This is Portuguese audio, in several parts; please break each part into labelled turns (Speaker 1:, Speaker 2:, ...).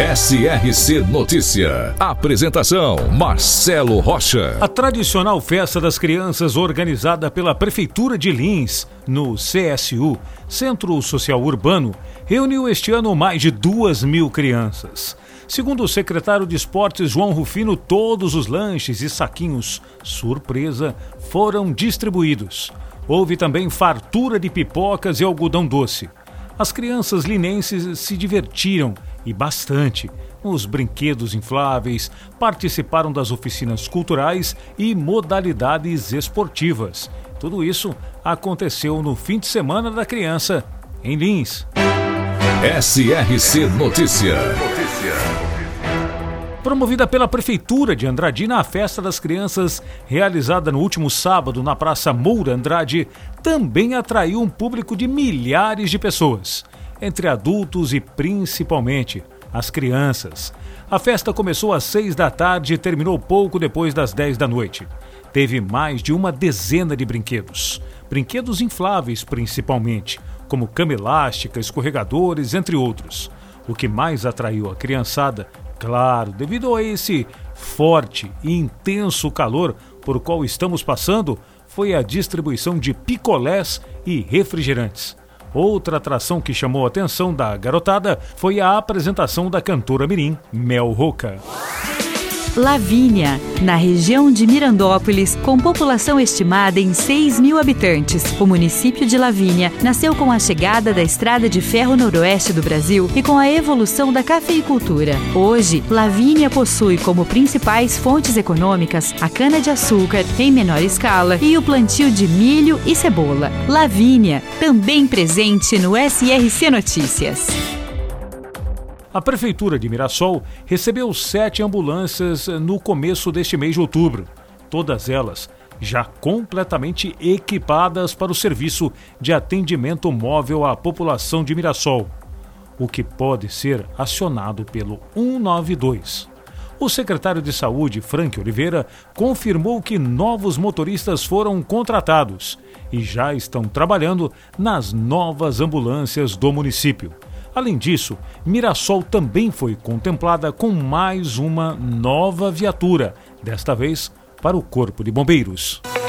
Speaker 1: SRC Notícia. Apresentação: Marcelo Rocha.
Speaker 2: A tradicional festa das crianças organizada pela Prefeitura de Lins, no CSU, Centro Social Urbano, reuniu este ano mais de duas mil crianças. Segundo o secretário de Esportes João Rufino, todos os lanches e saquinhos surpresa foram distribuídos. Houve também fartura de pipocas e algodão doce. As crianças linenses se divertiram e bastante nos brinquedos infláveis, participaram das oficinas culturais e modalidades esportivas. Tudo isso aconteceu no fim de semana da criança em Lins.
Speaker 1: SRC Notícia.
Speaker 2: Promovida pela Prefeitura de Andradina, a Festa das Crianças, realizada no último sábado na Praça Moura Andrade, também atraiu um público de milhares de pessoas entre adultos e principalmente as crianças. A festa começou às seis da tarde e terminou pouco depois das dez da noite. Teve mais de uma dezena de brinquedos. Brinquedos infláveis, principalmente, como cama elástica, escorregadores, entre outros. O que mais atraiu a criançada, claro, devido a esse forte e intenso calor por qual estamos passando, foi a distribuição de picolés e refrigerantes. Outra atração que chamou a atenção da garotada foi a apresentação da cantora Mirim, Mel Roca.
Speaker 3: Lavínia, na região de Mirandópolis, com população estimada em 6 mil habitantes. O município de Lavínia nasceu com a chegada da estrada de ferro noroeste do Brasil e com a evolução da cafeicultura. Hoje, Lavínia possui como principais fontes econômicas a cana-de-açúcar em menor escala e o plantio de milho e cebola. Lavínia, também presente no SRC Notícias.
Speaker 2: A Prefeitura de Mirassol recebeu sete ambulâncias no começo deste mês de outubro, todas elas já completamente equipadas para o serviço de atendimento móvel à população de Mirassol, o que pode ser acionado pelo 192. O secretário de Saúde, Frank Oliveira, confirmou que novos motoristas foram contratados e já estão trabalhando nas novas ambulâncias do município. Além disso, Mirassol também foi contemplada com mais uma nova viatura, desta vez para o Corpo de Bombeiros.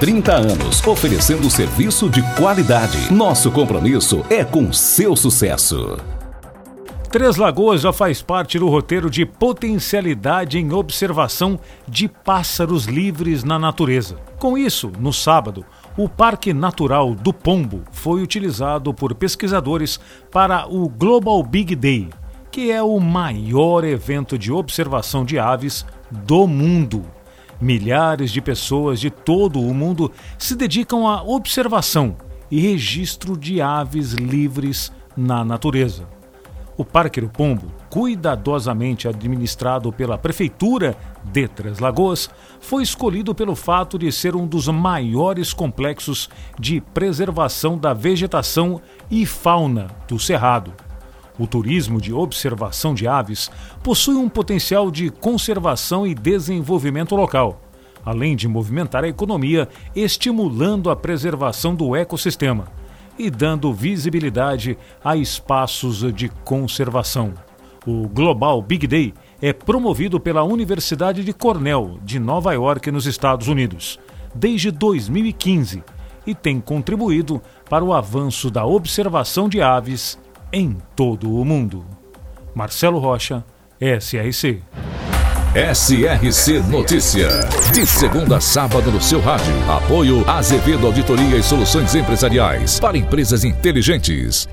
Speaker 1: 30 anos, oferecendo serviço de qualidade. Nosso compromisso é com seu sucesso.
Speaker 2: Três Lagoas já faz parte do roteiro de potencialidade em observação de pássaros livres na natureza. Com isso, no sábado, o Parque Natural do Pombo foi utilizado por pesquisadores para o Global Big Day, que é o maior evento de observação de aves do mundo. Milhares de pessoas de todo o mundo se dedicam à observação e registro de aves livres na natureza. O Parque do Pombo, cuidadosamente administrado pela Prefeitura de Três Lagoas, foi escolhido pelo fato de ser um dos maiores complexos de preservação da vegetação e fauna do Cerrado. O turismo de observação de aves possui um potencial de conservação e desenvolvimento local, além de movimentar a economia, estimulando a preservação do ecossistema e dando visibilidade a espaços de conservação. O Global Big Day é promovido pela Universidade de Cornell, de Nova York, nos Estados Unidos, desde 2015 e tem contribuído para o avanço da observação de aves em todo o mundo. Marcelo Rocha, SRC.
Speaker 1: SRC Notícia. De segunda a sábado no seu rádio. Apoio Azevedo Auditoria e Soluções Empresariais para Empresas Inteligentes.